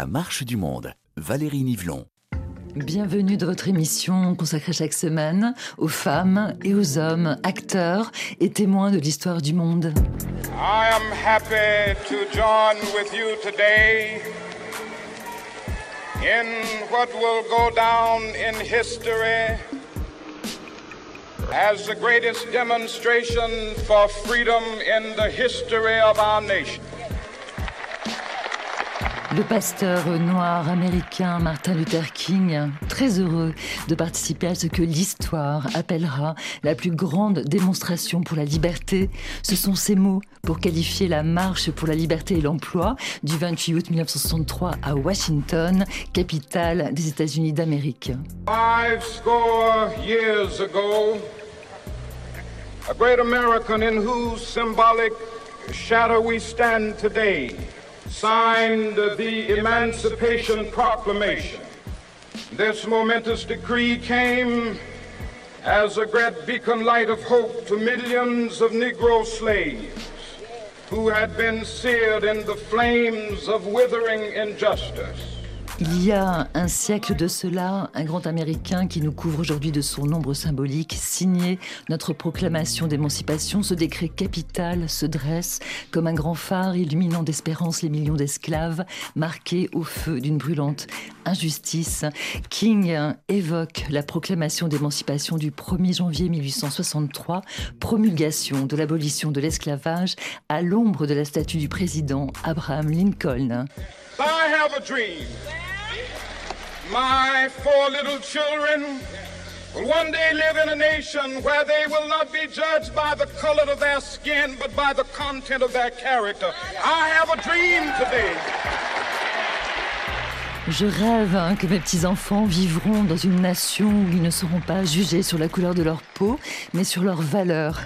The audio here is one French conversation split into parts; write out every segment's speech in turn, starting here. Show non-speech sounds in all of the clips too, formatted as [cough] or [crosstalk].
La marche du monde, Valérie Nivelon. Bienvenue dans votre émission consacrée chaque semaine aux femmes et aux hommes, acteurs et témoins de l'histoire du monde. I am happy to join with you today in what will go down in history as the greatest demonstration for freedom in the history of our nation. Le pasteur noir américain Martin Luther King, très heureux de participer à ce que l'histoire appellera la plus grande démonstration pour la liberté. Ce sont ces mots pour qualifier la marche pour la liberté et l'emploi du 28 août 1963 à Washington, capitale des États-Unis d'Amérique. Five score years ago, a great American in whose symbolic shadow we stand today signed the Emancipation Proclamation. This momentous decree came as a great beacon light of hope to millions of Negro slaves who had been seared in the flames of withering injustice. Il y a un siècle de cela, un grand Américain qui nous couvre aujourd'hui de son nombre symbolique signait notre proclamation d'émancipation. Ce décret capital se dresse comme un grand phare illuminant d'espérance les millions d'esclaves marqués au feu d'une brûlante injustice. King évoque la proclamation d'émancipation du 1er janvier 1863, promulgation de l'abolition de l'esclavage à l'ombre de la statue du président Abraham Lincoln. My four little children will one day live in a nation where they will not be judged by the color of their skin, but by the content of their character. I have a dream today. Je rêve hein, que mes petits-enfants vivront dans une nation où ils ne seront pas jugés sur la couleur de leur peau, mais sur leurs valeurs.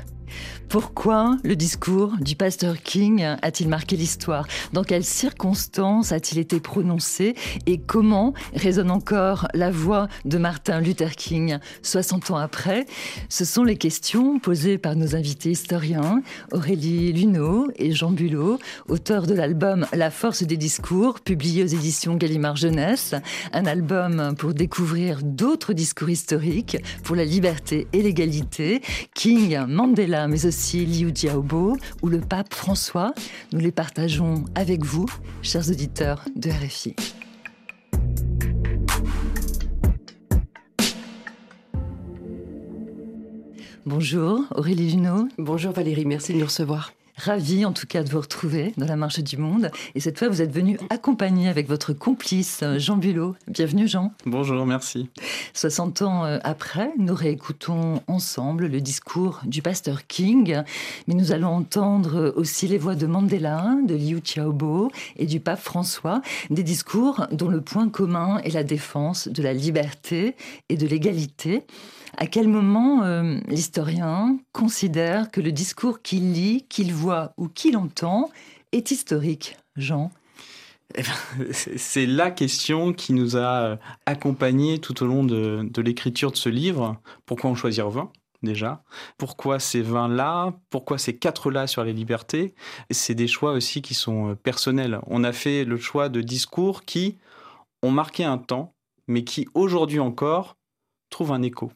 Pourquoi le discours du pasteur King a-t-il marqué l'histoire? Dans quelles circonstances a-t-il été prononcé? Et comment résonne encore la voix de Martin Luther King? 60 ans après Ce sont les questions posées par nos invités historiens, Aurélie Luneau et Jean Bulot, auteurs de l'album La force des discours, publié aux éditions Gallimard Jeunesse, un album pour découvrir d'autres discours historiques pour la liberté et l'égalité, King, Mandela, mais aussi Liu Jiaobo ou le pape François. Nous les partageons avec vous, chers auditeurs de RFI. Bonjour Aurélie Junot. Bonjour Valérie, merci de nous recevoir. Ravi en tout cas de vous retrouver dans la marche du monde. Et cette fois, vous êtes venu accompagné avec votre complice Jean Bulot. Bienvenue Jean. Bonjour, merci. 60 ans euh, après, nous réécoutons ensemble le discours du pasteur King, mais nous allons entendre aussi les voix de Mandela, de Liu Xiaobo et du pape François, des discours dont le point commun est la défense de la liberté et de l'égalité. À quel moment euh, l'historien considère que le discours qu'il lit, qu'il voit ou qu'il entend est historique, Jean? Eh ben, c'est la question qui nous a accompagnés tout au long de, l'écriture de ce livre. Pourquoi en choisir 20 déjà? Pourquoi ces 20-là Pourquoi ces 4-là sur les libertés? C'est des choix aussi qui sont euh, personnels. On a fait le choix de discours qui ont marqué un temps, mais qui aujourd'hui encore trouvent un écho.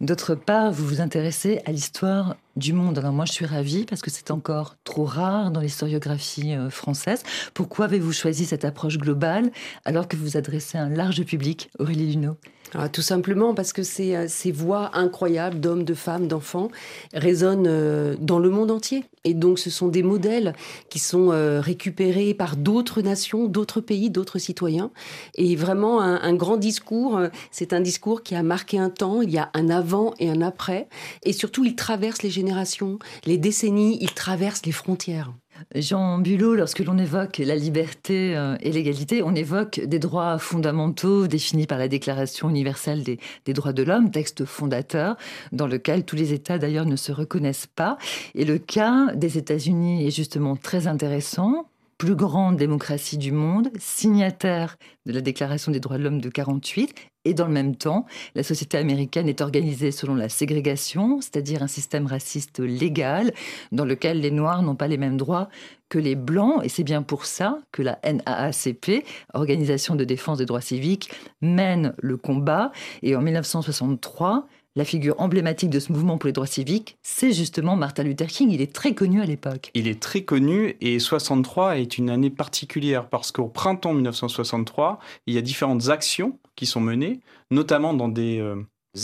D'autre part, vous vous intéressez à l'histoire du monde. Alors moi, je suis ravie parce que c'est encore trop rare dans l'historiographie euh, française. Pourquoi avez-vous choisi cette approche globale alors que vous adressez un large public, Aurélie Luneau? Ah, tout simplement parce que ces, euh, ces voix incroyables d'hommes, de femmes, d'enfants résonnent euh, dans le monde entier. Et donc ce sont des modèles qui sont euh, récupérés par d'autres nations, d'autres pays, d'autres citoyens. Et vraiment un, grand discours, c'est un discours qui a marqué un temps, il y a un avant et un après. Et surtout, il traverse les générations, les décennies, il traverse les frontières. Jean Bulot, lorsque l'on évoque la liberté euh, et l'égalité, on évoque des droits fondamentaux définis par la Déclaration universelle des, droits de l'homme, texte fondateur, dans lequel tous les États d'ailleurs ne se reconnaissent pas. Et le cas des États-Unis est justement très intéressant plus grande démocratie du monde, signataire de la Déclaration des droits de l'homme de 48, et dans le même temps, la société américaine est organisée selon la ségrégation, c'est-à-dire un système raciste légal dans lequel les Noirs n'ont pas les mêmes droits que les Blancs, et c'est bien pour ça que la NAACP, Organisation de défense des droits civiques, mène le combat, et en 1963, la figure emblématique de ce mouvement pour les droits civiques, c'est justement Martin Luther King. Il est très connu à l'époque. Il est très connu et 63 est une année particulière parce qu'au printemps 1963, il y a différentes actions qui sont menées, notamment dans des euh,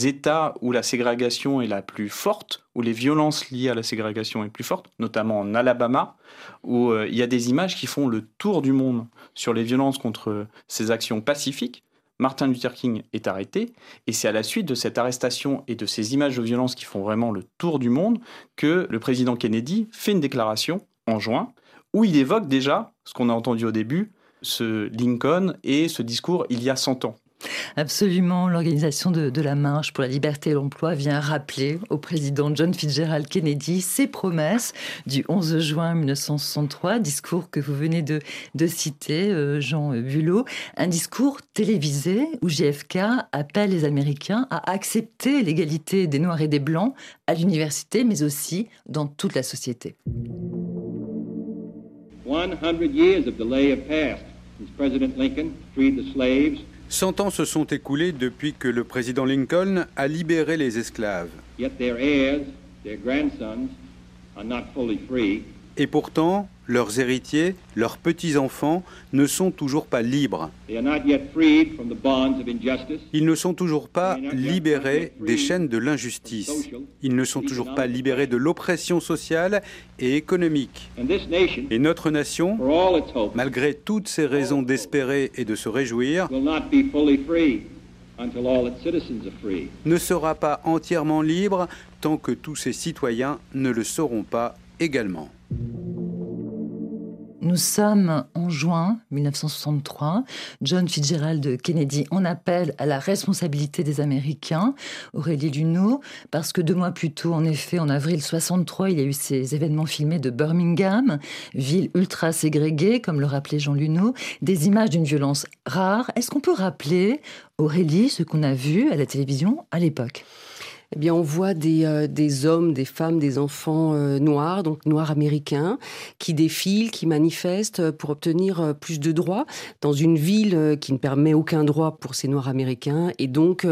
États où la ségrégation est la plus forte, où les violences liées à la ségrégation est plus forte, notamment en Alabama, où euh, il y a des images qui font le tour du monde sur les violences contre ces actions pacifiques. Martin Luther King est arrêté, et c'est à la suite de cette arrestation et de ces images de violence qui font vraiment le tour du monde que le président Kennedy fait une déclaration en juin où il évoque déjà ce qu'on a entendu au début, ce Lincoln et ce discours il y a 100 ans. Absolument, l'organisation de, la marche pour la liberté et l'emploi vient rappeler au président John Fitzgerald Kennedy ses promesses du 11 juin 1963, discours que vous venez de, citer, euh, Jean Bulot, un discours télévisé où JFK appelle les Américains à accepter l'égalité des Noirs et des Blancs à l'université, mais aussi dans toute la société. 100 years of delay have passed since President Lincoln freed the slaves Cent ans se sont écoulés depuis que le président Lincoln a libéré les esclaves. Et pourtant, leurs héritiers, leurs petits-enfants, ne sont toujours pas libres. Ils ne sont toujours pas libérés des chaînes de l'injustice. Ils ne sont toujours pas libérés de l'oppression sociale et économique. Et notre nation, malgré toutes ces raisons d'espérer et de se réjouir, ne sera pas entièrement libre tant que tous ses citoyens ne le seront pas également. Nous sommes en juin 1963. John Fitzgerald Kennedy en appelle à la responsabilité des Américains, Aurélie Luneau, parce que deux mois plus tôt, en effet, en avril 63, il y a eu ces événements filmés de Birmingham, ville ultra ségrégée, comme le rappelait Jean Luneau, des images d'une violence rare. Est-ce qu'on peut rappeler, Aurélie, ce qu'on a vu à la télévision à l'époque? Eh bien, on voit des, euh, des hommes, des femmes, des enfants euh, noirs, donc noirs américains, qui défilent, qui manifestent pour obtenir euh, plus de droits dans une ville qui ne permet aucun droit pour ces noirs américains. Et donc,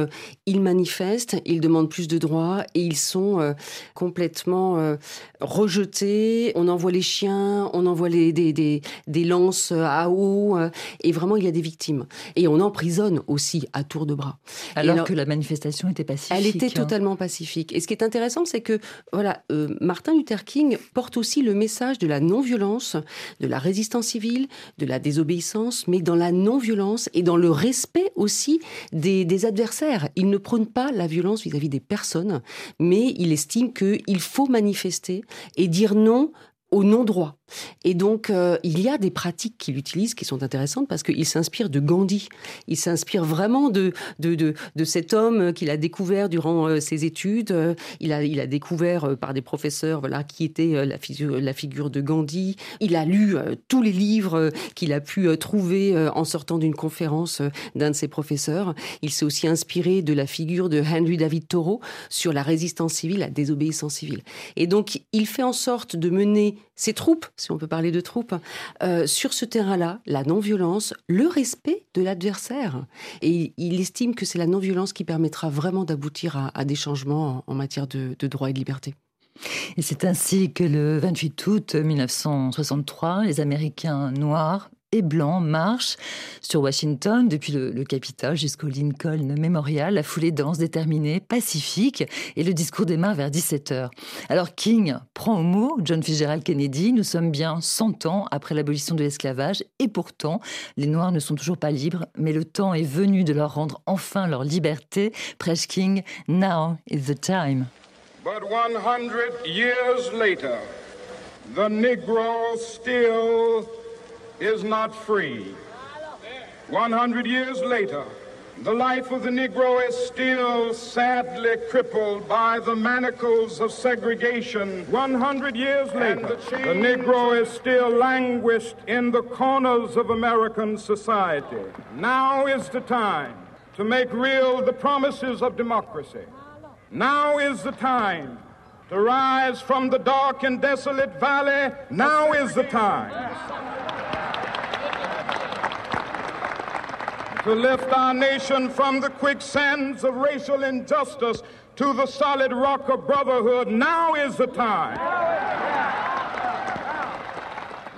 ils manifestent, ils demandent plus de droits et ils sont complètement rejetés. On envoie les chiens, on envoie les, des, des, des lances à eau. Et vraiment, il y a des victimes. Et on emprisonne aussi à tour de bras. Alors, que la manifestation était pacifique. Elle était hein. Pacifique. Et ce qui est intéressant, c'est que voilà, euh, Martin Luther King porte aussi le message de la non-violence, de la résistance civile, de la désobéissance, mais dans la non-violence et dans le respect aussi des, des adversaires. Il ne prône pas la violence vis-à-vis des personnes, mais il estime qu'il faut manifester et dire non au non-droit. Et donc, euh, il y a des pratiques qu'il utilise qui sont intéressantes parce qu'il s'inspire de Gandhi. Il s'inspire vraiment de, de, de, de cet homme qu'il a découvert durant euh, ses études. Euh, il, a, il a découvert par des professeurs voilà, qui était la, figure, la figure de Gandhi. Il a lu tous les livres qu'il a pu trouver en sortant d'une conférence d'un de ses professeurs. Il s'est aussi inspiré de la figure de Henry David Thoreau sur la résistance civile, la désobéissance civile. Et donc, il fait en sorte de mener ses troupes si on peut parler de troupes, euh, sur ce terrain-là, la non-violence, le respect de l'adversaire. Et il estime que c'est la non-violence qui permettra vraiment d'aboutir à, des changements en, matière de, de droits et de liberté. Et c'est ainsi que le 28 août 1963, les Américains noirs et blancs marchent sur Washington depuis le, Capitole jusqu'au Lincoln Memorial. La foulée danse, déterminée, pacifique et le discours démarre vers 17h. Alors King prend au mot John Fitzgerald Kennedy. Nous sommes bien 100 ans après l'abolition de l'esclavage et pourtant les Noirs ne sont toujours pas libres, mais le temps est venu de leur rendre enfin leur liberté. Prêche King, now is the time. But 100 years later, the Negro still is not free. 100 years later, The life of the Negro is still sadly crippled by the manacles of segregation. 100 years later, the, the Negro is still languished in the corners of American society. Now is the time to make real the promises of democracy. Now is the time to rise from the dark and desolate valley. Now is the time to lift our nation from the quicksands of racial injustice to the solid rock of brotherhood. Now is the time.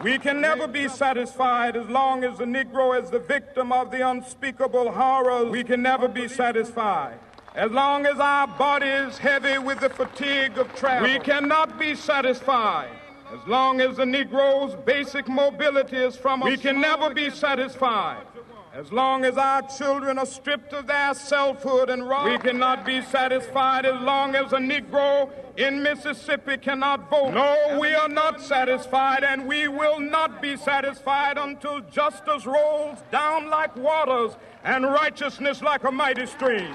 We can never be satisfied as long as the Negro is the victim of the unspeakable horrors. We can never be satisfied. As long as our body is heavy with the fatigue of travel, we cannot be satisfied. As long as the Negro's basic mobility is from us, we can never be satisfied. As long as our children are stripped of their selfhood and robbed, we cannot be satisfied as long as a Negro in Mississippi cannot vote. No, we are not satisfied, and we will not be satisfied until justice rolls down like waters and righteousness like a mighty stream.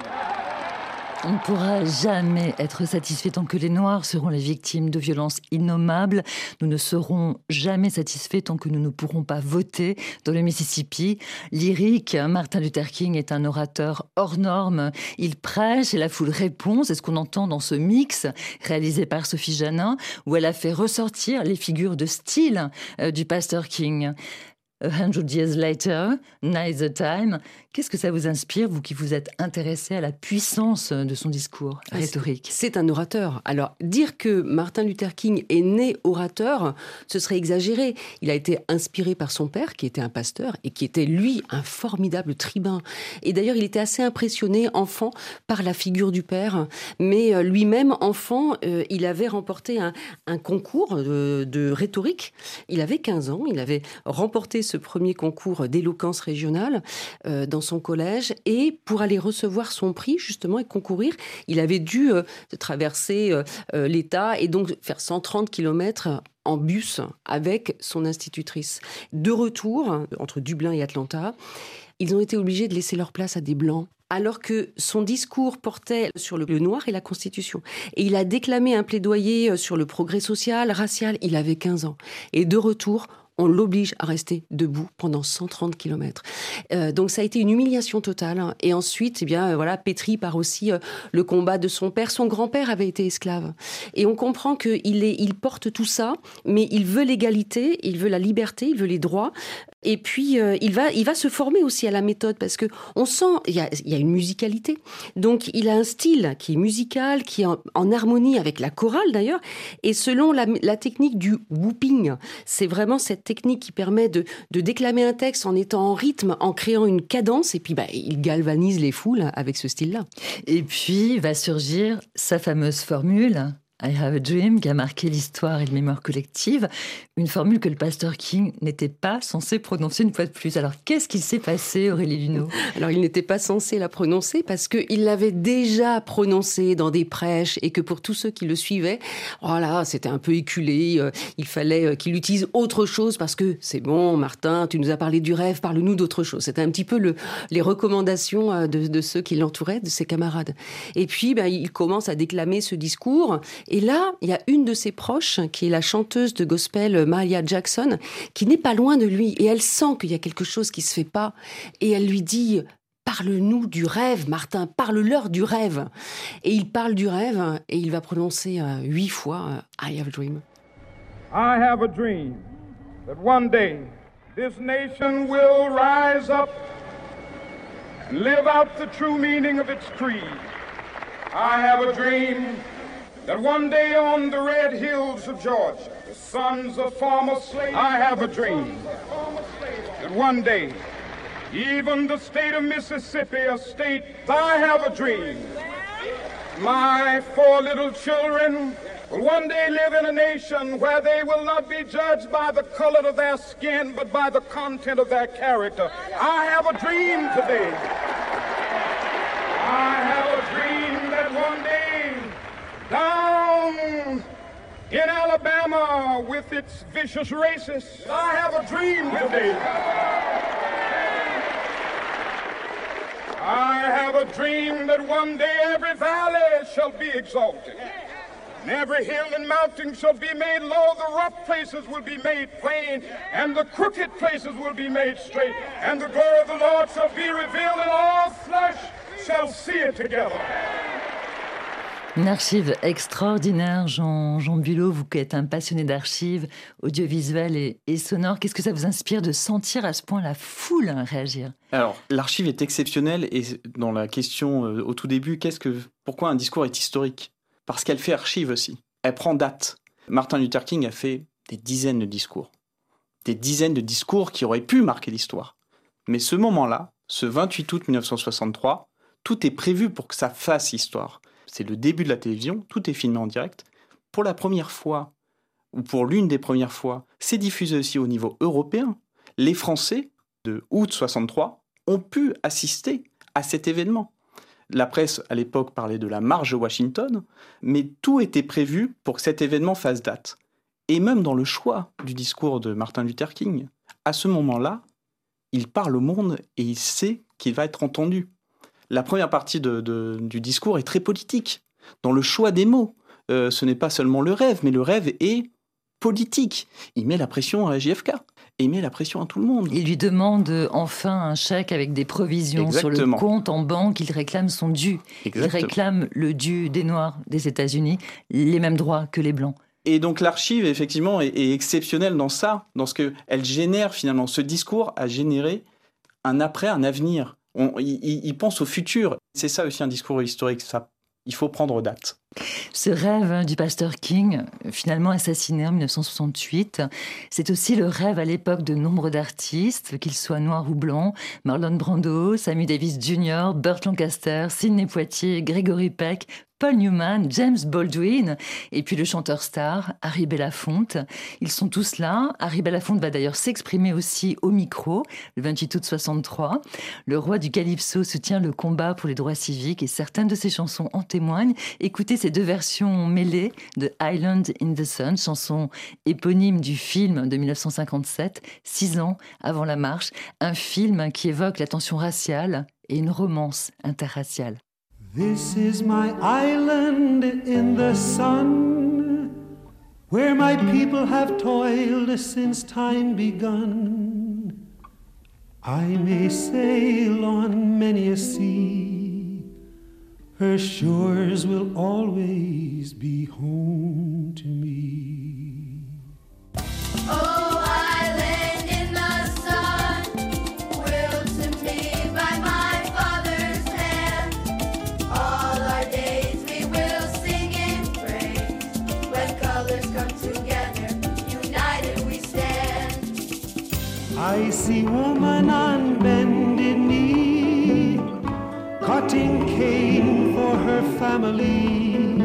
On ne pourra jamais être satisfait tant que les Noirs seront les victimes de violences innommables. Nous ne serons jamais satisfaits tant que nous ne pourrons pas voter dans le Mississippi. Lyrique, Martin Luther King est un orateur hors norme. Il prêche et la foule répond. C'est ce qu'on entend dans ce mix réalisé par Sophie Janin, où elle a fait ressortir les figures de style euh, du pasteur King. A Hundred Years Later, Night Time. Qu'est-ce que ça vous inspire, vous qui vous êtes intéressé à la puissance de son discours ah, rhétorique? C'est un orateur. Alors, dire que Martin Luther King est né orateur, ce serait exagéré. Il a été inspiré par son père, qui était un pasteur, et qui était, lui, un formidable tribun. Et d'ailleurs, il était assez impressionné, enfant, par la figure du père. Mais euh, lui-même, enfant, euh, il avait remporté un, concours de, de rhétorique. Il avait 15 ans, il avait remporté ce premier concours d'éloquence régionale euh, dans son collège et pour aller recevoir son prix justement et concourir, il avait dû euh, traverser euh, l'État et donc faire 130 km en bus avec son institutrice. De retour entre Dublin et Atlanta, ils ont été obligés de laisser leur place à des blancs alors que son discours portait sur le noir et la Constitution. Et il a déclamé un plaidoyer sur le progrès social, racial, il avait 15 ans. Et de retour, on l'oblige à rester debout pendant 130 km. Euh, donc ça a été une humiliation totale. Et ensuite, eh bien, euh, voilà, pétri par aussi euh, le combat de son père. Son grand-père avait été esclave. Et on comprend qu'il il porte tout ça, mais il veut l'égalité, il veut la liberté, il veut les droits. Et puis, il, va, il va se former aussi à la méthode parce que on sent, il y a, une musicalité. Donc, il a un style qui est musical, qui est en, harmonie avec la chorale d'ailleurs. Et selon la, la technique du whooping, c'est vraiment cette technique qui permet de, déclamer un texte en étant en rythme, en créant une cadence, et puis bah, il galvanise les foules avec ce style-là. Et puis va surgir sa fameuse formule I Have a Dream, qui a marqué l'histoire et le mémoire collective, une formule que le pasteur King n'était pas censé prononcer une fois de plus. Alors, qu'est-ce qui s'est passé, Aurélie Luneau? Alors, il n'était pas censé la prononcer parce qu'il l'avait déjà prononcée dans des prêches et que pour tous ceux qui le suivaient, voilà, oh c'était un peu éculé. Euh, il fallait euh, qu'il utilise autre chose parce que c'est bon, Martin, tu nous as parlé du rêve, parle-nous d'autre chose. C'était un petit peu le, les recommandations euh, de, ceux qui l'entouraient, de ses camarades. Et puis, ben, il commence à déclamer ce discours là, il y a une de ses proches, qui est la chanteuse de gospel Maria Jackson, qui n'est pas loin de lui. Et elle sent qu'il y a quelque chose qui se fait pas. Et elle lui dit, Parle-nous du rêve, Martin, parle-leur du rêve. Et il parle du rêve et il va prononcer euh, huit fois euh, I have a dream. I have a dream that one day this nation will rise up and live out the true meaning of its creed. I have a dream that one day on the red hills of Georgia, the sons of former slaves, I have a dream that one day, even the state of Mississippi, a state, I have a dream. My four little children will one day live in a nation where they will not be judged by the color of their skin, but by the content of their character. I have a dream today. I have a dream that one day down in Alabama with its vicious racists. I have a dream today. I have a dream that one day every valley shall be exalted. And every hill and mountain shall be made low, the rough places will be made plain, and the crooked places will be made straight, and the glory of the Lord shall be revealed, and all flesh shall see it together. Une archive extraordinaire, Jean, Jean Bulot, vous qui êtes un passionné d'archives audiovisuelles et, et sonores, qu'est-ce que ça vous inspire de sentir à ce point la foule réagir? Alors, l'archive est exceptionnelle et dans la question euh, au tout début, qu'est-ce que, pourquoi un discours est historique? Parce qu'elle fait archive aussi. Elle prend date. Martin Luther King a fait des dizaines de discours. Des dizaines de discours qui auraient pu marquer l'histoire. Mais ce moment-là, ce 28 août 1963, tout est prévu pour que ça fasse histoire c'est le début de la télévision, tout est filmé en direct. Pour la première fois, ou pour l'une des premières fois, c'est diffusé aussi au niveau européen. Les Français de août 63 ont pu assister à cet événement. La presse à l'époque parlait de la marge Washington, mais tout était prévu pour que cet événement fasse date. Et même dans le choix du discours de Martin Luther King, à ce moment-là, il parle au monde et il sait qu'il va être entendu la première partie du discours est très politique, dans le choix des mots. Euh, ce n'est pas seulement le rêve, mais le rêve est politique. Il met la pression à JFK. Et il met la pression à tout le monde. Il lui demande enfin un chèque avec des provisions sur le compte en banque. Il réclame son dû. Il réclame le dû des Noirs des États-Unis, les mêmes droits que les Blancs. Et donc l'archive, effectivement, est, est, exceptionnelle dans ça, dans ce qu'elle génère finalement. Ce discours a généré un après, un avenir il, pense au futur. C'est ça aussi un discours historique. Ça, il faut prendre date. Ce rêve hein, du pasteur King, finalement assassiné en 1968, c'est aussi le rêve à l'époque de nombre d'artistes, qu'ils soient noirs ou blancs, Marlon Brando, Sammy Davis Jr., Burt Lancaster, Sidney Poitier, Gregory Peck, Paul Newman, James Baldwin, et puis le chanteur star Harry Belafonte. Ils sont tous là. Harry Belafonte va d'ailleurs s'exprimer aussi au micro le 28 août 63. Le roi du Calypso soutient le combat pour les droits civiques et certaines de ses chansons en témoignent. Écoutez ces deux versions mêlées de Island in the Sun, chanson éponyme du film de 1957, six ans avant la marche, un film qui évoque la tension raciale et une romance interraciale. This is my island in the sun, where my people have toiled since time begun. I may sail on many a sea, her shores will always be home to me. Oh. I see woman on bended knee, cutting cane for her family.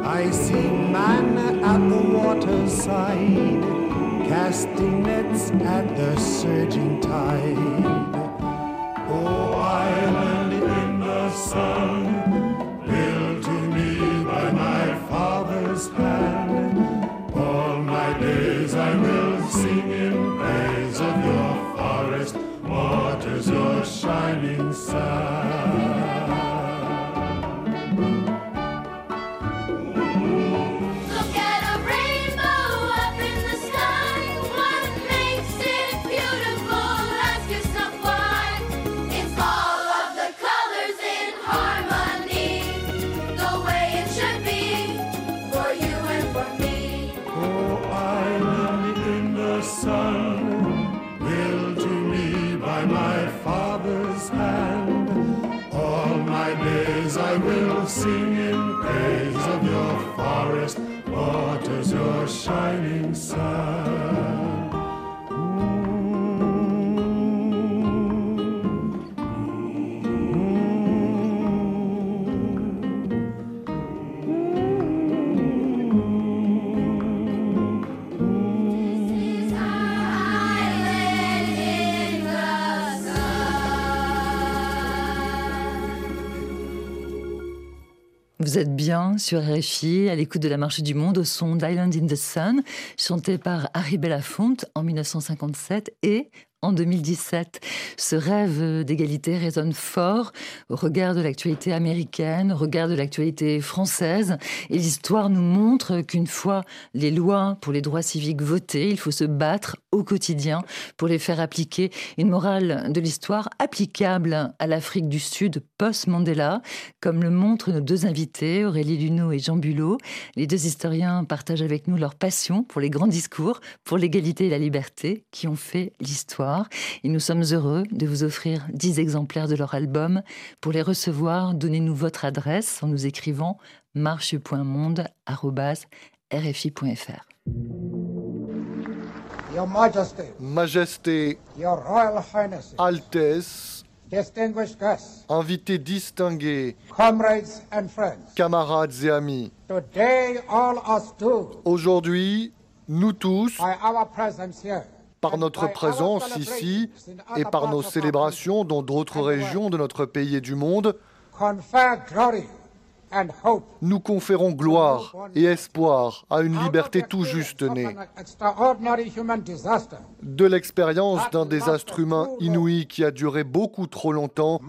I see man at the waterside, casting nets at the surging tide. Vous êtes bien sur RFI, à l'écoute de la marche du monde, au son d'Island in the Sun, chanté par Harry Belafonte en 1957 et en 2017. Ce rêve d'égalité résonne fort au regard de l'actualité américaine, au regard de l'actualité française. Et l'histoire nous montre qu'une fois les lois pour les droits civiques votées, il faut se battre au quotidien pour les faire appliquer. Une morale de l'histoire applicable à l'Afrique du Sud post-Mandela, comme le montrent nos deux invités, Aurélie Luneau et Jean Bulot. Les deux historiens partagent avec nous leur passion pour les grands discours, pour l'égalité et la liberté qui ont fait l'histoire. Et nous sommes heureux de vous offrir 10 exemplaires de leur album. Pour les recevoir, donnez-nous votre adresse en nous écrivant marche.monde.rfi.fr. Your Majesty, Majesté, Your Royal Highness, Altesse, distinguished guests, invités distingués, comrades and friends, camarades et amis. today all us do, Aujourd'hui, nous tous, by our presence here, par notre présence ici et par nos célébrations dans d'autres régions de notre pays et du monde, nous conférons gloire et espoir à une liberté tout juste née. De l'expérience d'un désastre humain inouï qui a duré beaucoup trop longtemps,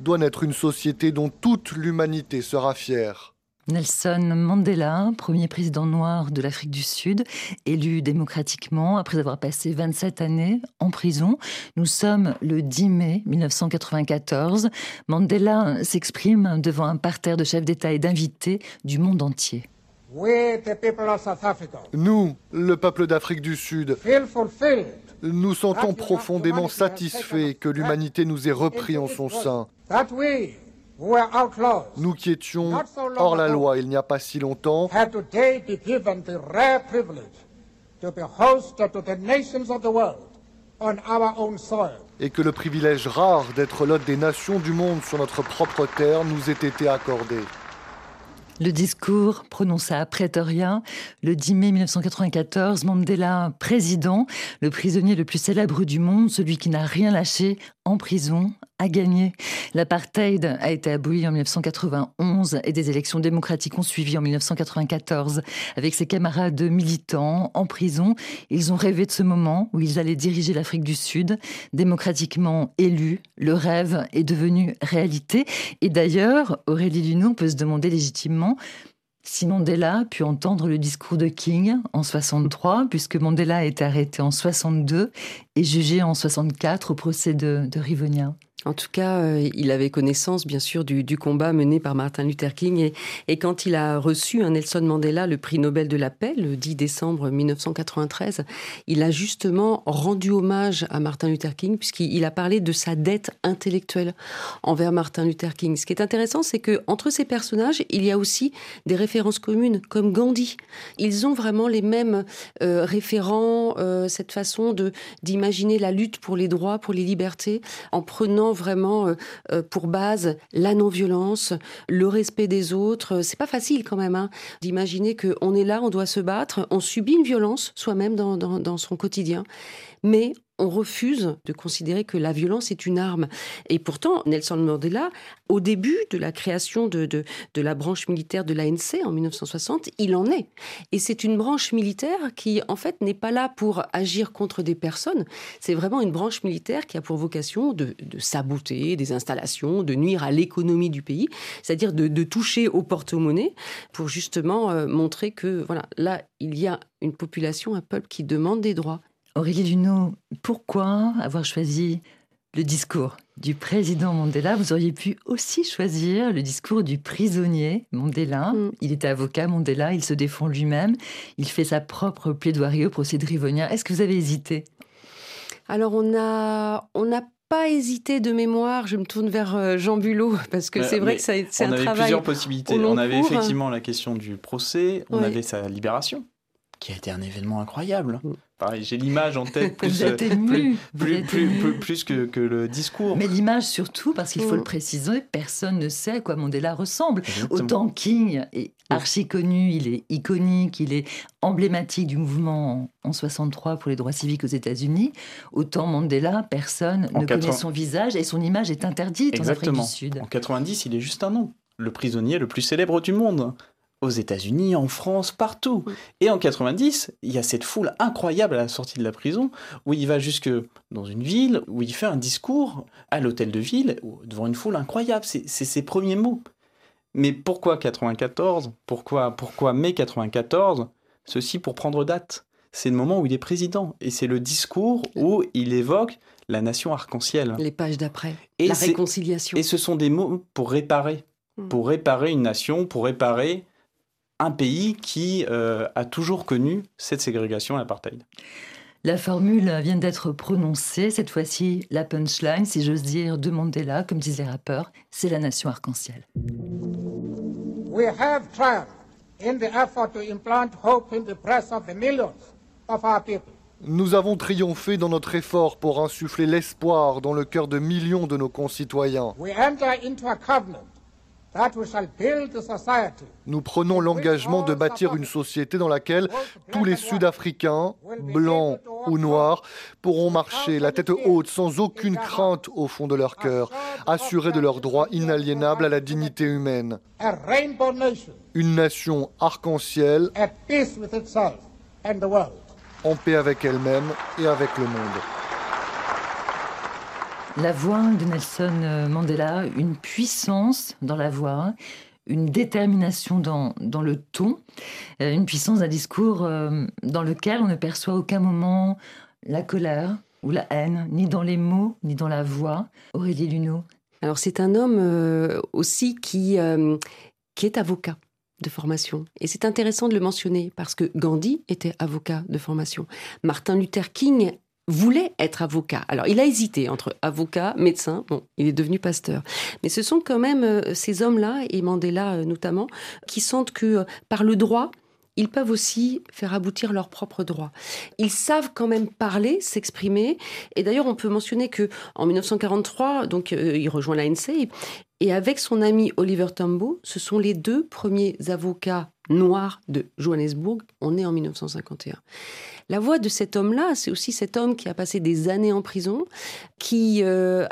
doit naître une société dont toute l'humanité sera fière. Nelson Mandela, premier président noir de l'Afrique du Sud, élu démocratiquement après avoir passé 27 années en prison. Nous sommes le 10 mai 1994. Mandela s'exprime devant un parterre de chefs d'État et d'invités du monde entier. We, the people of South Africa, Nous, le peuple d'Afrique du Sud, nous sentons profondément satisfaits que l'humanité nous ait repris en son sein. Nous qui étions hors la loi il n'y a pas si longtemps, had today be given the rare privilege to be host to the nations of the world on our own soil. et que le privilège rare d'être l'hôte des nations du monde sur notre propre terre nous ait été accordé. Le discours prononcé à Pretoria le 10 mai 1994, Mandela président, le prisonnier le plus célèbre du monde, celui qui n'a rien lâché en prison, a gagné. L'apartheid a été aboli en 1991 et des élections démocratiques ont suivi en 1994. Avec ses camarades militants en prison, ils ont rêvé de ce moment où ils allaient diriger l'Afrique du Sud, démocratiquement élus. Le rêve est devenu réalité. Et d'ailleurs, Aurélie Luneau peut se demander légitimement si Mandela a pu entendre le discours de King en 63, puisque Mandela a été arrêté en 62 et jugé en 64 au procès de Rivonia. En tout cas, euh, il avait connaissance, bien sûr, du, combat mené par Martin Luther King. Et, quand il a reçu un Nelson Mandela le prix Nobel de la paix, le 10 décembre 1993, il a justement rendu hommage à Martin Luther King, puisqu'il a parlé de sa dette intellectuelle envers Martin Luther King. Ce qui est intéressant, c'est que entre ces personnages, il y a aussi des références communes, comme Gandhi. Ils ont vraiment les mêmes euh, référents, euh, cette façon d'imaginer la lutte pour les droits, pour les libertés, en prenant vraiment euh, euh, pour base la non-violence, le respect des autres. C'est pas facile quand même hein, d'imaginer qu'on est là, on doit se battre, on subit une violence soi-même dans, dans, dans son quotidien, mais on refuse de considérer que la violence est une arme. Et pourtant, Nelson Mandela, au début de la création de, de, la branche militaire de l'ANC en 1960, il en est. Et c'est une branche militaire qui, en fait, n'est pas là pour agir contre des personnes. C'est vraiment une branche militaire qui a pour vocation de, saboter des installations, de nuire à l'économie du pays, c'est-à-dire de, de toucher au porte-monnaie pour justement euh, montrer que, voilà, là, il y a une population, un peuple qui demande des droits. Aurélie Luneau, pourquoi avoir choisi le discours du président Mandela? Vous auriez pu aussi choisir le discours du prisonnier Mandela. Mm. Il était avocat, Mandela, il se défend lui-même, il fait sa propre plaidoirie au procès de Rivonia. Est-ce que vous avez hésité? Alors, on a, on n'a pas hésité de mémoire. Je me tourne vers euh, Jean Bulot parce que Euh, c'est vrai que ça- c'est on un avait travail. plusieurs possibilités. au long On avait cours. effectivement la question du procès, on Oui. avait sa libération, qui a été un événement incroyable. Pareil, j'ai l'image en tête plus, Vous êtes euh, ému, plus, vous plus, êtes plus, ému. plus- plus que, que le discours. Mais l'image surtout, parce qu'il faut le préciser, personne ne sait à quoi Mandela ressemble. Exactement. Autant King est archi connu, il est iconique, il est emblématique du mouvement en, en 63 pour les droits civiques aux États-Unis, autant Mandela, personne En ne 80. connaît son visage et son image est interdite en Afrique Exactement. du Sud. En 90, il est juste un nom. Le prisonnier le plus célèbre du monde. Aux États-Unis, en France, partout. Et en 90, il y a cette foule incroyable à la sortie de la prison où il va jusque dans une ville où il fait un discours à l'hôtel de ville devant une foule incroyable. C'est ses premiers mots. Mais pourquoi 94 Pourquoi pourquoi mai 94 Ceci pour prendre date. C'est le moment où il est président et c'est le discours où il évoque la nation arc-en-ciel. Les pages d'après. La réconciliation. Et ce sont des mots pour réparer, hmm. pour réparer une nation, pour réparer un pays qui euh, a toujours connu cette ségrégation et l'apartheid. La formule vient d'être prononcée, cette fois-ci la punchline, si j'ose dire, de Mandela, comme disent les rappeurs, c'est la nation arc-en-ciel. We have tried in the effort to implant hope in the breast of the millions of our people. Nous avons triomphé dans notre effort pour insuffler l'espoir dans le cœur de millions de nos concitoyens. We enter into a covenant nous prenons l'engagement de bâtir une société dans laquelle tous les Sud-Africains, blancs ou noirs, pourront marcher la tête haute sans aucune crainte au fond de leur cœur, assurés de leurs droits inaliénables à la dignité humaine. Une nation arc-en-ciel. En paix avec elle-même et avec le monde. La voix de Nelson Mandela, une puissance dans la voix, une détermination dans, dans le ton, euh, une puissance d'un discours euh, dans lequel on ne perçoit aucun moment la colère ou la haine, ni dans les mots, ni dans la voix. Aurélie Luneau. Alors c'est un homme euh, aussi qui, qui est avocat de formation. Et c'est intéressant de le mentionner parce que Gandhi était avocat de formation. Martin Luther King voulait être avocat. Alors, il a hésité entre avocat, médecin. Bon, il est devenu pasteur. Mais ce sont quand même euh, ces hommes-là, et Mandela euh, notamment, qui sentent que euh, par le droit, ils peuvent aussi faire aboutir leurs propres droits. Ils savent quand même parler, s'exprimer. Et d'ailleurs, on peut mentionner que en 1943, donc il rejoint l'ANC et avec son ami Oliver Tambo, ce sont les deux premiers avocats noirs de Johannesburg. On est en 1951. La voix de cet homme-là, c'est aussi cet homme qui a passé des années en prison, qui euh,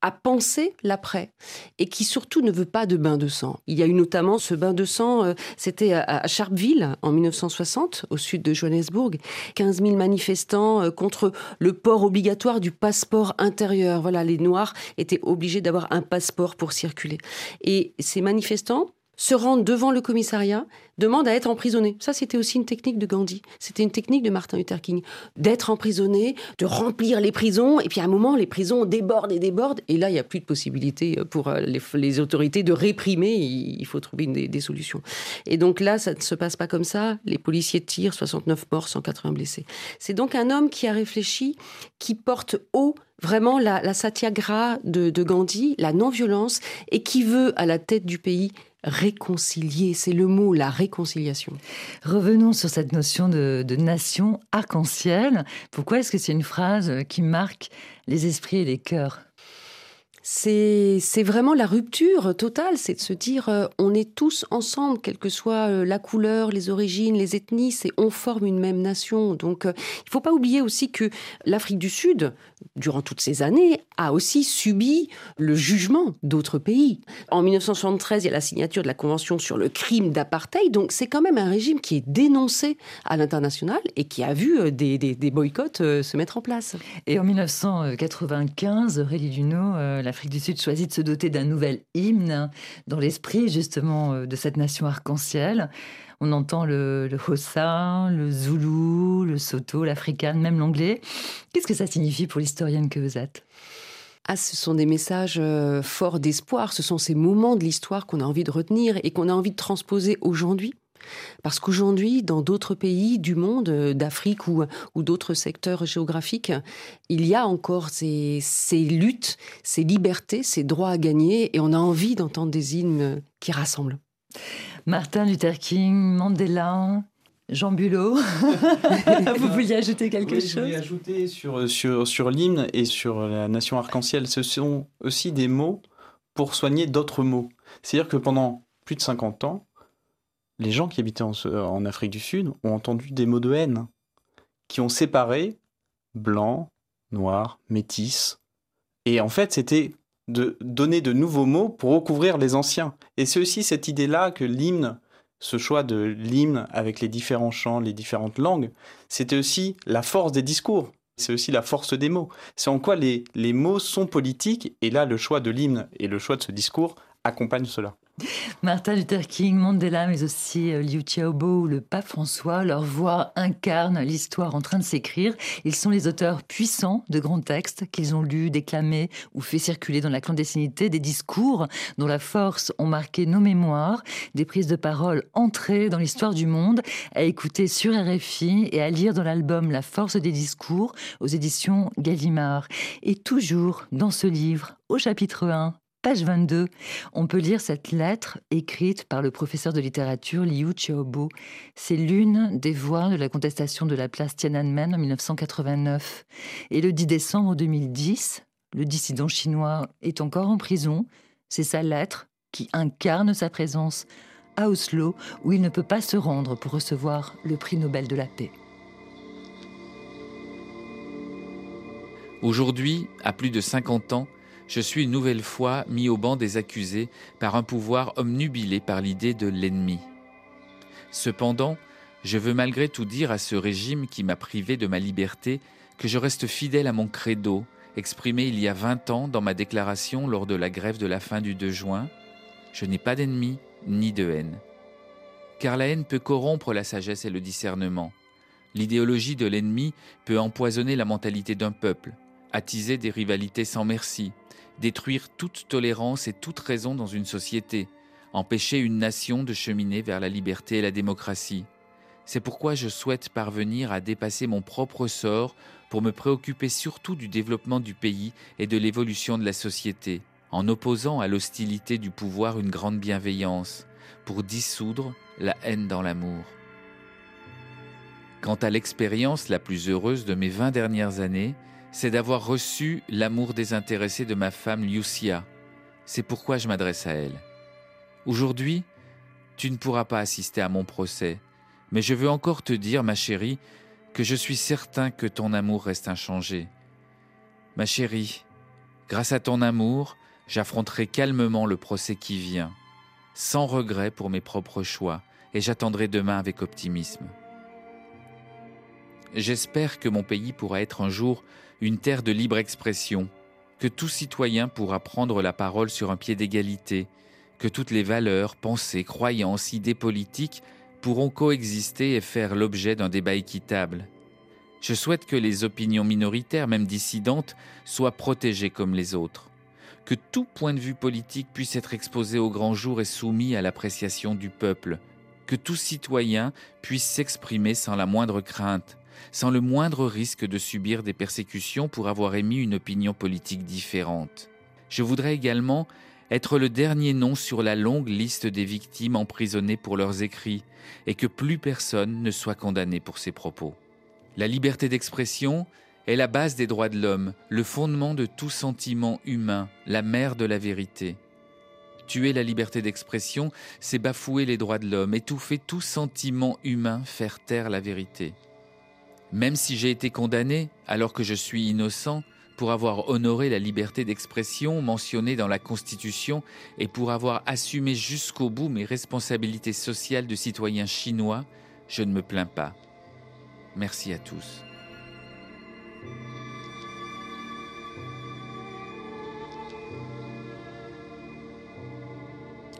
a pensé l'après et qui surtout ne veut pas de bain de sang. Il y a eu notamment ce bain de sang, euh, c'était à, Sharpeville en 1960, au sud de Johannesburg, 15 000 manifestants euh, contre le port obligatoire du passeport intérieur. Voilà, les Noirs étaient obligés d'avoir un passeport pour circuler. Et ces manifestants se rendent devant le commissariat, demandent à être emprisonnés. Ça, c'était aussi une technique de Gandhi. C'était une technique de Martin Luther King. D'être emprisonné, de remplir les prisons, et puis à un moment, les prisons débordent et débordent, et là, il n'y a plus de possibilité pour euh, les, autorités de réprimer, il faut trouver des, solutions. Et donc là, ça ne se passe pas comme ça. Les policiers tirent, 69 morts, 180 blessés. C'est donc un homme qui a réfléchi, qui porte haut vraiment la, satyagraha de, de Gandhi, la non-violence, et qui veut, à la tête du pays, réconcilier. C'est le mot, la réconciliation. Revenons sur cette notion de, nation arc-en-ciel. Pourquoi est-ce que c'est une phrase qui marque les esprits et les cœurs? C'est vraiment la rupture totale, c'est de se dire euh, on est tous ensemble, quelle que soit euh, la couleur, les origines, les ethnies, c'est on forme une même nation. Donc euh, il ne faut pas oublier aussi que l'Afrique du Sud, durant toutes ces années, a aussi subi le jugement d'autres pays. En 1973, il y a la signature de la Convention sur le crime d'apartheid, donc c'est quand même un régime qui est dénoncé à l'international et qui a vu des, boycotts se mettre en place. Et en 1995, Aurélie Duno, la l'Afrique du Sud choisit de se doter d'un nouvel hymne dans l'esprit justement euh, de cette nation arc-en-ciel. On entend le, le Hossa, le Zoulou, le Soto, l'Africain, même l'anglais. Qu'est-ce que ça signifie pour l'historienne que vous êtes? Ah, ce sont des messages euh, forts d'espoir, ce sont ces moments de l'histoire qu'on a envie de retenir et qu'on a envie de transposer aujourd'hui. Parce qu'aujourd'hui, dans d'autres pays du monde, euh, d'Afrique ou, d'autres secteurs géographiques, il y a encore ces, luttes, ces libertés, ces droits à gagner, et on a envie d'entendre des hymnes qui rassemblent. Martin Luther King, Mandela, Jean Bulot, [laughs] vous vouliez ajouter quelque chose Je voulais ajouter sur, sur, sur l'hymne et sur la nation arc-en-ciel, ce sont aussi des mots pour soigner d'autres mots. C'est-à-dire que pendant plus de 50 ans, les gens qui habitaient en, Afrique du Sud ont entendu des mots de haine qui ont séparé blancs, noirs, métis. Et en fait, c'était de donner de nouveaux mots pour recouvrir les anciens. Et c'est aussi cette idée-là que l'hymne ce choix de l'hymne avec les différents chants, les différentes langues, c'était aussi la force des discours. C'est aussi la force des mots. C'est en quoi les, les mots sont politiques, et là, le choix de l'hymne et le choix de ce discours accompagnent cela. Martin Luther King, Mandela, mais aussi euh, Liu Xiaobo ou le pape François, leur voix incarne l'histoire en train de s'écrire. Ils sont les auteurs puissants de grands textes qu'ils ont lus, déclamés ou fait circuler dans la clandestinité, des discours dont la force ont marqué nos mémoires, des prises de parole entrées dans l'histoire du monde, à écouter sur RFI et à lire dans l'album La force des discours aux éditions Gallimard. Et toujours dans ce livre, au chapitre 1, page 22, on peut lire cette lettre écrite par le professeur de littérature Liu Xiaobo. C'est l'une des voix de la contestation de la place Tiananmen en 1989. Et le 10 décembre 2010, le dissident chinois est encore en prison. C'est sa lettre qui incarne sa présence à Oslo, où il ne peut pas se rendre pour recevoir le prix Nobel de la paix. Aujourd'hui, à plus de 50 ans, je suis une nouvelle fois mis au banc des accusés par un pouvoir omnubilé par l'idée de l'ennemi. Cependant, je veux malgré tout dire à ce régime qui m'a privé de ma liberté que je reste fidèle à mon credo, exprimé il y a 20 ans dans ma déclaration lors de la grève de la fin du 2 juin. Je n'ai pas d'ennemi ni de haine. Car la haine peut corrompre la sagesse et le discernement. L'idéologie de l'ennemi peut empoisonner la mentalité d'un peuple, attiser des rivalités sans merci, détruire toute tolérance et toute raison dans une société, empêcher une nation de cheminer vers la liberté et la démocratie. C'est pourquoi je souhaite parvenir à dépasser mon propre sort pour me préoccuper surtout du développement du pays et de l'évolution de la société, en opposant à l'hostilité du pouvoir une grande bienveillance, pour dissoudre la haine dans l'amour. Quant à l'expérience la plus heureuse de mes vingt dernières années, c'est d'avoir reçu l'amour désintéressé de ma femme Lucia. C'est pourquoi je m'adresse à elle. Aujourd'hui, tu ne pourras pas assister à mon procès, mais je veux encore te dire, ma chérie, que je suis certain que ton amour reste inchangé. Ma chérie, grâce à ton amour, j'affronterai calmement le procès qui vient, sans regret pour mes propres choix, et j'attendrai demain avec optimisme. J'espère que mon pays pourra être un jour une terre de libre expression, que tout citoyen pourra prendre la parole sur un pied d'égalité, que toutes les valeurs, pensées, croyances, idées politiques pourront coexister et faire l'objet d'un débat équitable. Je souhaite que les opinions minoritaires, même dissidentes, soient protégées comme les autres, que tout point de vue politique puisse être exposé au grand jour et soumis à l'appréciation du peuple, que tout citoyen puisse s'exprimer sans la moindre crainte, sans le moindre risque de subir des persécutions pour avoir émis une opinion politique différente. Je voudrais également être le dernier nom sur la longue liste des victimes emprisonnées pour leurs écrits, et que plus personne ne soit condamné pour ses propos. La liberté d'expression est la base des droits de l'homme, le fondement de tout sentiment humain, la mère de la vérité. Tuer la liberté d'expression, c'est bafouer les droits de l'homme, étouffer tout sentiment humain, faire taire la vérité. Même si j'ai été condamné, alors que je suis innocent, pour avoir honoré la liberté d'expression mentionnée dans la Constitution et pour avoir assumé jusqu'au bout mes responsabilités sociales de citoyen chinois, je ne me plains pas. Merci à tous.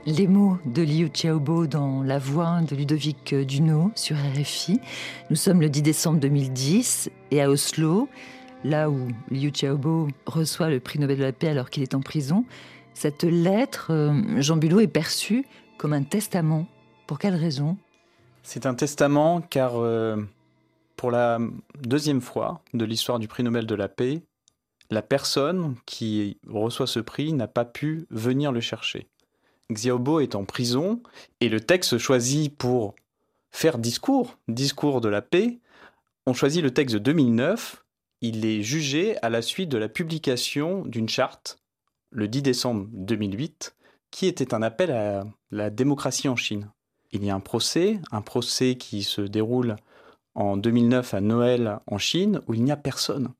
Les mots de Liu Xiaobo dans La voix de Ludovic Duno sur RFI. Nous sommes le 10 décembre 2010 et à Oslo, là où Liu Xiaobo reçoit le prix Nobel de la paix alors qu'il est en prison, cette lettre, euh, Jean Bulot, est perçue comme un testament. Pour quelle raison? C'est un testament car euh, pour la deuxième fois de l'histoire du prix Nobel de la paix, la personne qui reçoit ce prix n'a pas pu venir le chercher. Xiaobo est en prison et le texte choisi pour faire discours, discours de la paix, on choisit le texte de 2009. Il est jugé à la suite de la publication d'une charte le 10 décembre 2008 qui était un appel à la démocratie en Chine. Il y a un procès, un procès qui se déroule en 2009 à Noël en Chine où il n'y a personne.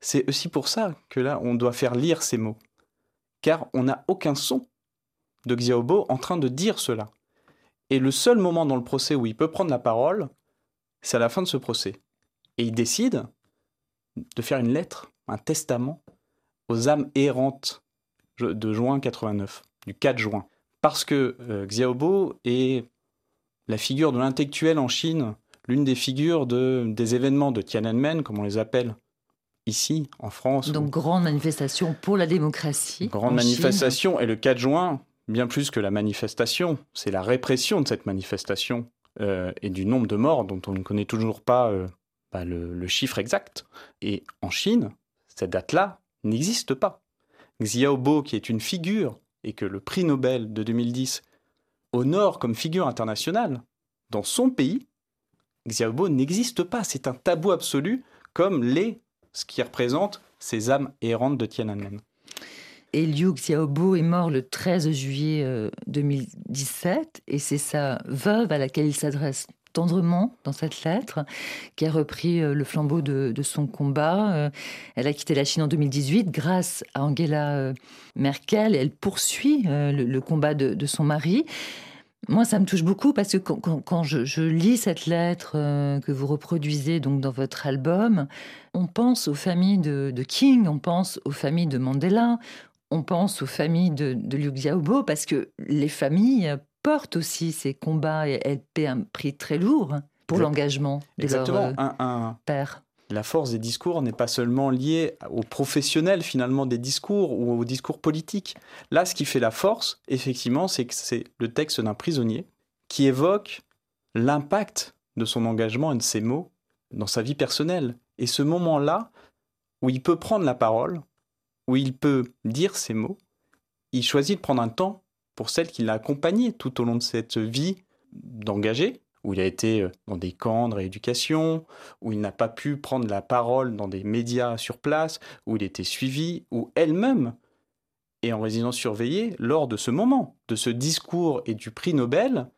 C'est aussi pour ça que là on doit faire lire ces mots, car on n'a aucun son de Xiaobo en train de dire cela. Et le seul moment dans le procès où il peut prendre la parole, c'est à la fin de ce procès. Et il décide de faire une lettre, un testament, aux âmes errantes de juin 89, du 4 juin. Parce que euh, Xiaobo est la figure de l'intellectuel en Chine, l'une des figures de, des événements de Tiananmen, comme on les appelle ici, en France. Donc, grande manifestation pour la démocratie. Grande manifestation. Et le 4 juin, bien plus que la manifestation, c'est la répression de cette manifestation euh, et du nombre de morts dont on ne connaît toujours pas euh, bah, le, chiffre exact. Et en Chine, cette date-là n'existe pas. Xiaobo, qui est une figure et que le prix Nobel de 2010 honore comme figure internationale, dans son pays, Xiaobo n'existe pas. C'est un tabou absolu, comme les, ce qui représente ces âmes errantes de Tiananmen. Et Liu Xiaobo est mort le 13 juillet 2017 euh, et c'est sa veuve à laquelle il s'adresse tendrement dans cette lettre, qui a repris euh, le flambeau de, son combat. Euh, elle a quitté la Chine en 2018 grâce à Angela Merkel et elle poursuit le, combat de, son mari. Moi, ça me touche beaucoup parce que quand, je, lis cette lettre que vous reproduisez donc dans votre album, on pense aux familles de, de King, on pense aux familles de Mandela, on pense aux familles de, Liu Xiaobo parce que les familles portent aussi ces combats et elles paient un prix très lourd pour l'engagement de Exactement. leur un, père. La force des discours n'est pas seulement liée aux professionnels finalement des discours ou aux discours politiques. Là, ce qui fait la force, effectivement, c'est que c'est le texte d'un prisonnier qui évoque l'impact de son engagement et de ses mots dans sa vie personnelle. Et ce moment-là, où il peut prendre la parole, où il peut dire ces mots, il choisit de prendre un temps pour celle qui l'a accompagné tout au long de cette vie d'engagé, où il a été euh, dans des camps de rééducation, où il n'a pas pu prendre la parole dans des médias sur place, où il était suivi, où elle-même est en résidence surveillée lors de ce moment, de ce discours et du prix Nobel.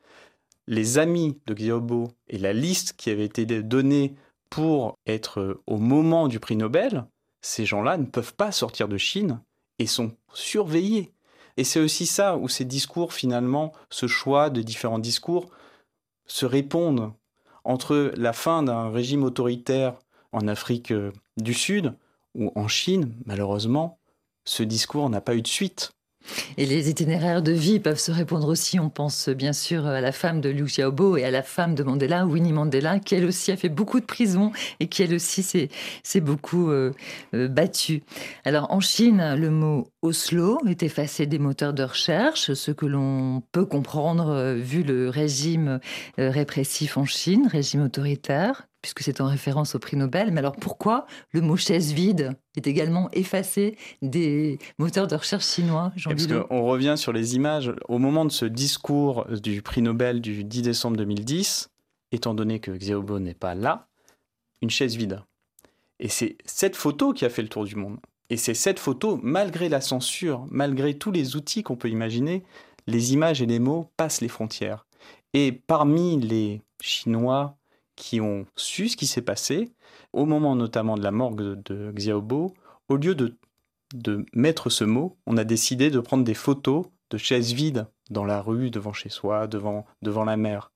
Les amis de Xiaobo et la liste qui avait été donnée pour être euh, au moment du prix Nobel ces gens-là ne peuvent pas sortir de Chine et sont surveillés. Et c'est aussi ça où ces discours, finalement, ce choix de différents discours, se répondent entre la fin d'un régime autoritaire en Afrique euh, du Sud ou en Chine, malheureusement, ce discours n'a pas eu de suite. Et les itinéraires de vie peuvent se répondre aussi. On pense bien sûr à la femme de Liu Xiaobo et à la femme de Mandela, Winnie Mandela, qui elle aussi a fait beaucoup de prison et qui elle aussi s'est beaucoup euh, euh, battue. Alors en Chine, le mot Oslo est effacé des moteurs de recherche, ce que l'on peut comprendre euh, vu le régime répressif en Chine, régime autoritaire puisque c'est en référence au prix Nobel. Mais alors pourquoi le mot chaise vide est également effacé des moteurs de recherche chinois Parce qu'on revient sur les images. Au moment de ce discours du prix Nobel du 10 décembre 2010, étant donné que Xiaobo n'est pas là, une chaise vide. Et c'est cette photo qui a fait le tour du monde. Et c'est cette photo, malgré la censure, malgré tous les outils qu'on peut imaginer, les images et les mots passent les frontières. Et parmi les Chinois, qui ont su ce qui s'est passé, au moment notamment de la morgue de, Xiaobo, au lieu de, de mettre ce mot, on a décidé de prendre des photos de chaises vides dans la rue, devant chez soi, devant, devant la mer.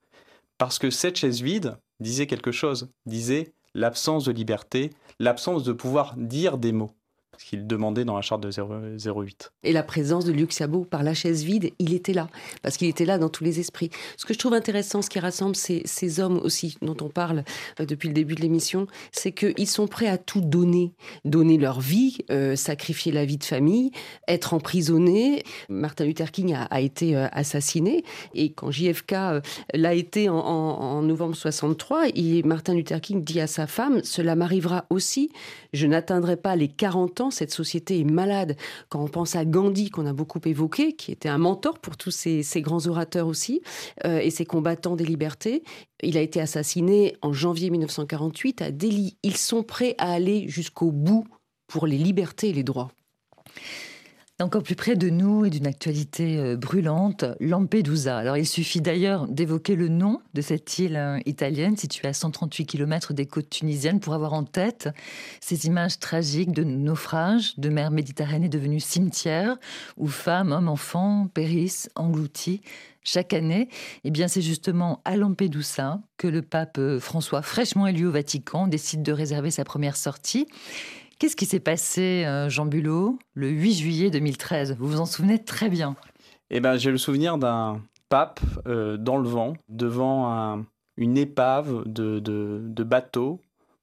Parce que cette chaise vide disait quelque chose, disait l'absence de liberté, l'absence de pouvoir dire des mots ce qu'il demandait dans la charte de 08. Et la présence de Luc Sabot par la chaise vide, il était là, parce qu'il était là dans tous les esprits. Ce que je trouve intéressant, ce qui rassemble ces, hommes aussi, dont on parle euh, depuis le début de l'émission, c'est qu'ils sont prêts à tout donner. Donner leur vie, euh, sacrifier la vie de famille, être emprisonnés. Martin Luther King a, été euh, assassiné, et quand JFK l'a été en, novembre 63, Martin Luther King dit à sa femme, cela m'arrivera aussi, je n'atteindrai pas les 40 ans cette société est malade. Quand on pense à Gandhi, qu'on a beaucoup évoqué, qui était un mentor pour tous ces, grands orateurs aussi, euh, et ces combattants des libertés, il a été assassiné en janvier 1948 à Delhi. Ils sont prêts à aller jusqu'au bout pour les libertés et les droits. Encore plus près de nous et d'une actualité euh, brûlante, Lampedusa. Alors il suffit d'ailleurs d'évoquer le nom de cette île euh, italienne située à 138 km des côtes tunisiennes pour avoir en tête ces images tragiques de naufrages, de mer Méditerranée devenue cimetière, où femmes, hommes, enfants périssent engloutis chaque année, eh bien c'est justement à Lampedusa que le pape euh, François, fraîchement élu au Vatican, décide de réserver sa première sortie. Qu'est-ce qui s'est passé, euh, Jean Bulot, le 8 juillet 2013 Vous vous en souvenez très bien. Eh ben, j'ai le souvenir d'un pape euh, dans le vent, devant une épave de, de, bateaux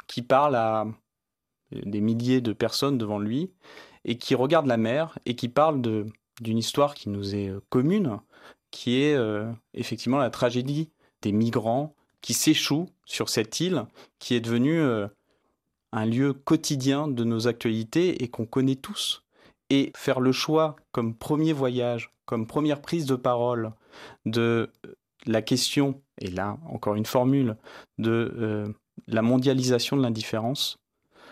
qui parle à des milliers de personnes devant lui et qui regarde la mer et qui parle d'une histoire qui nous est euh, commune, qui est effectivement la tragédie des migrants qui s'échouent sur cette île qui est devenue un lieu quotidien de nos actualités et qu'on connaît tous. Et faire le choix comme premier voyage, comme première prise de parole de la question, et là encore une formule, de euh, la mondialisation de l'indifférence,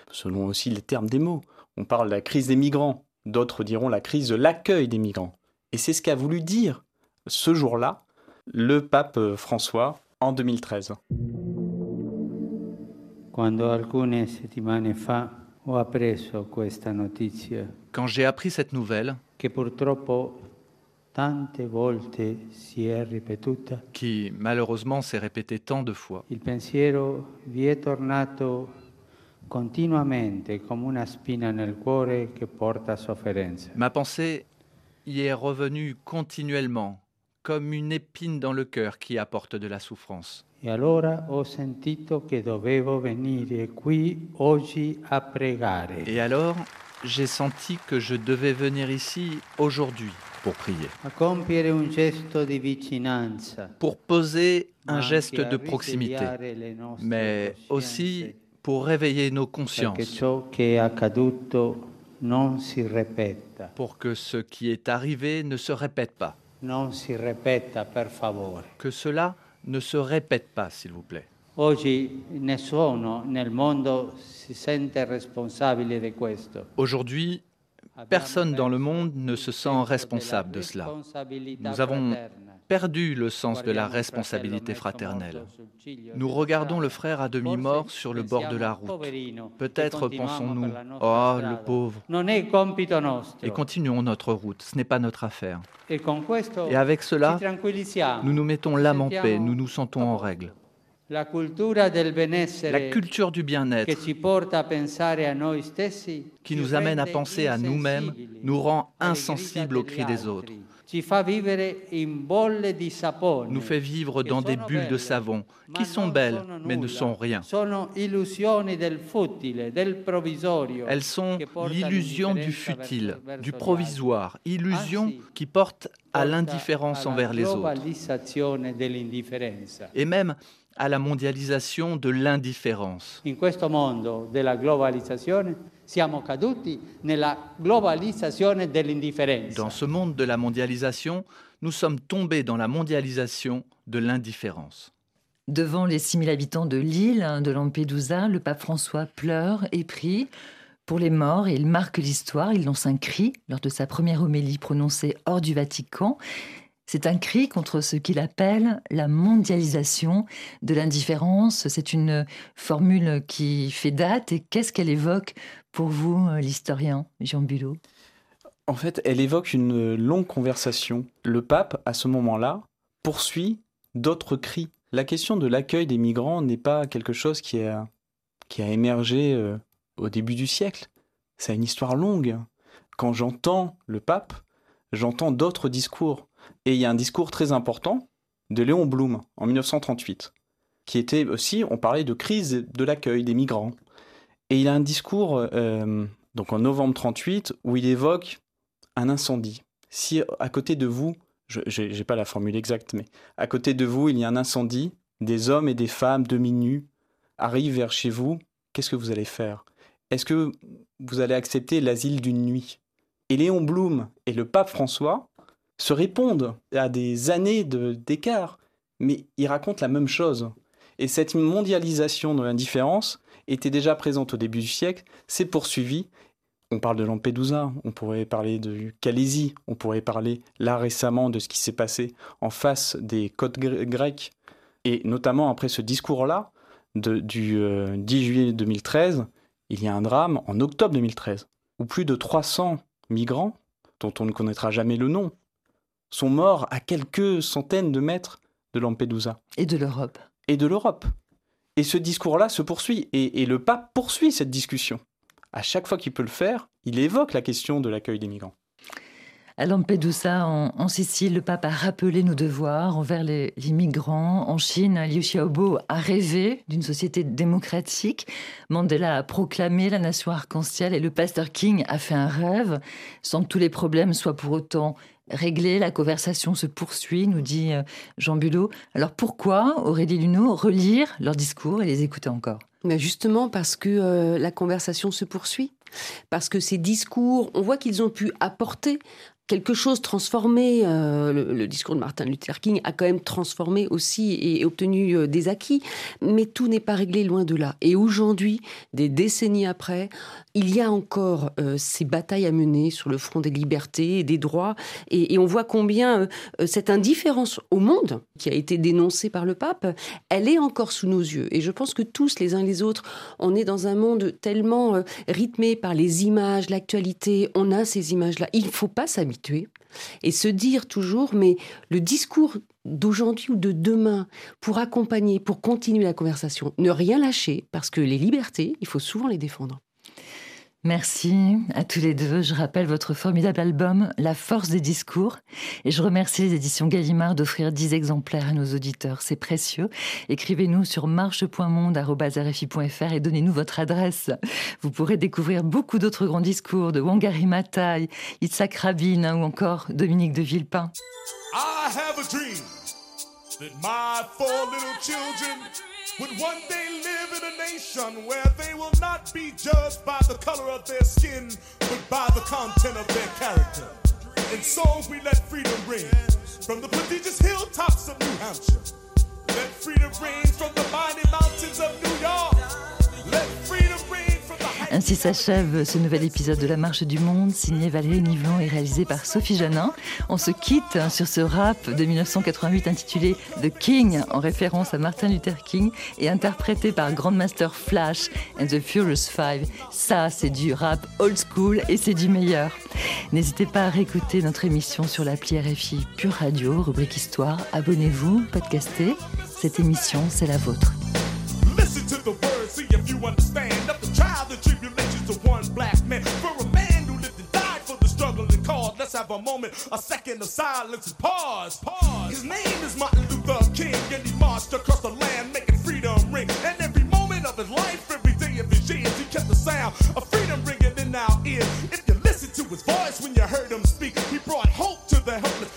selon aussi les termes des mots. On parle de la crise des migrants, d'autres diront la crise de l'accueil des migrants. Et c'est ce qu'a voulu dire ce jour-là le pape François en 2013. Alcune settimane fa ho appreso questa notizia. Quand j'ai appris cette nouvelle, che purtroppo tante volte si è ripetuta, qui malheureusement s'est répétée tant de fois, il pensiero vi è tornato continuamente come una spina nel cuore che porta sofferenza. Ma pensée y est revenue continuellement comme une épine dans le cœur qui apporte de la souffrance. Et alors, j'ai senti que je devais venir ici aujourd'hui pour prier. Pour poser un geste de proximité, mais aussi pour réveiller nos consciences. Pour que ce qui est arrivé ne se répète pas. Non si ripeta, per favore. Que cela ne se répète pas, s'il vous plaît. Aujourd'hui, personne dans le monde ne se sent responsable de cela. Nous avons perdu le sens de la responsabilité fraternelle. Nous regardons le frère à demi-mort sur le bord de la route. Peut-être pensons-nous, oh le pauvre, et continuons notre route, ce n'est pas notre affaire. Et avec cela, nous nous mettons l'âme en paix, nous nous sentons en règle. La culture du bien-être qui nous amène à penser à nous-mêmes nous rend insensibles aux cris des autres nous fait vivre dans des bulles de savon. qui sont belles mais ne sont rien. Elles sont l'illusion du futile, du provisoire, illusion qui porte à l'indifférence envers les autres. Et même à la mondialisation de l'indifférence. In questo mondo della globalizzazione siamo caduti nella globalizzazione dell'indifferenza. Dans ce monde de la mondialisation, nous sommes tombés dans la mondialisation de l'indifférence. Devant les 6000 habitants de l'île de Lampedusa, le pape François pleure et prie pour les morts et il marque l'histoire. Il lance un cri lors de sa première homélie prononcée hors du Vatican. C'est un cri contre ce qu'il appelle la mondialisation de l'indifférence. C'est une formule qui fait date et qu'est-ce qu'elle évoque pour vous, l'historien Jean Bulot? En fait, elle évoque une longue conversation. Le pape, à ce moment-là, poursuit d'autres cris. La question de l'accueil des migrants n'est pas quelque chose qui a, qui a émergé euh, au début du siècle. C'est une histoire longue. Quand j'entends le pape, j'entends d'autres discours. Et il y a un discours très important de Léon Blum en 1938, qui était aussi, on parlait de crise de l'accueil des migrants. Et il a un discours, euh, donc en novembre 38, où il évoque un incendie. Si à côté de vous, je n'ai pas la formule exacte, mais à côté de vous, il y a un incendie, des hommes et des femmes demi-nus arrivent vers chez vous, qu'est-ce que vous allez faire? Est-ce que vous allez accepter l'asile d'une nuit? Et Léon Blum et le pape François se répondent à des années d'écart, mais ils racontent la même chose. Et cette mondialisation de l'indifférence était déjà présente au début du siècle, s'est poursuivie. On parle de Lampedusa, on pourrait parler de Calaisie, on pourrait parler là récemment de ce qui s'est passé en face des côtes grecques, et notamment après ce discours-là, du 10 euh, juillet 2013, il y a un drame en octobre 2013, où plus de 300 migrants, dont on ne connaîtra jamais le nom, sont morts à quelques centaines de mètres de Lampedusa. Et de l'Europe. Et de l'Europe. Et ce discours-là se poursuit, et, le pape poursuit cette discussion. À chaque fois qu'il peut le faire, il évoque la question de l'accueil des migrants. À Lampedusa, en, Sicile, le pape a rappelé nos devoirs envers les, migrants. En Chine, Liu Xiaobo a rêvé d'une société démocratique. Mandela a proclamé la nation arc-en-ciel et le pasteur King a fait un rêve, sans que tous les problèmes soient pour autant réglés. La conversation se poursuit, nous dit euh, Jean Bulot. Alors pourquoi, Aurélie Luneau, relire leurs discours et les écouter encore? Mais Justement parce que euh, la conversation se poursuit parce que ces discours, on voit qu'ils ont pu apporter quelque chose transformé. Euh, le, discours de Martin Luther King a quand même transformé aussi et, obtenu euh, des acquis, mais tout n'est pas réglé loin de là. Et aujourd'hui, des décennies après, il y a encore euh, ces batailles à mener sur le front des libertés et des droits, et, on voit combien cette indifférence au monde qui a été dénoncée par le pape, elle est encore sous nos yeux. Et je pense que tous, les uns les autres, on est dans un monde tellement rythmé par les images, l'actualité. On a ces images-là. Il ne faut pas et se dire toujours, mais le discours d'aujourd'hui ou de demain pour accompagner, pour continuer la conversation, ne rien lâcher, parce que les libertés, il faut souvent les défendre. Merci à tous les deux. Je rappelle votre formidable album La force des discours et je remercie les éditions Gallimard d'offrir 10 exemplaires à nos auditeurs. C'est précieux. Écrivez-nous sur marche.monde.rfi.fr et donnez-nous votre adresse. Vous pourrez découvrir beaucoup d'autres grands discours de Wangari Maathai, Itzhak Rabin ou encore Dominique de Villepin. I have a dream that my four little children would one day live in a nation where they will not be judged by the color of their skin, but by the content of their character. In songs, we let freedom ring from the prodigious hilltops of New Hampshire. Let freedom ring from the mighty mountains of New York. Let freedom. Ainsi s'achève ce nouvel épisode de La Marche du Monde, signé Valérie Nivelon et réalisé par Sophie Janin. On se quitte sur ce rap de 1988 intitulé The King, en référence à Martin Luther King, et interprété par Grandmaster Flash and the Furious Five. Ça, c'est du rap old school et c'est du meilleur. N'hésitez pas à réécouter notre émission sur l'appli RFI Pure Radio, rubrique Histoire. Abonnez-vous, podcastez. Cette émission, c'est la vôtre. Let's have a moment, a second of silence and pause. Pause. His name is Martin Luther King, and he marched across the land making freedom ring. And every moment of his life, every day of his years, he kept the sound of freedom ringing in our ears. If you listen to his voice when you heard him speak, he brought hope to the helpless,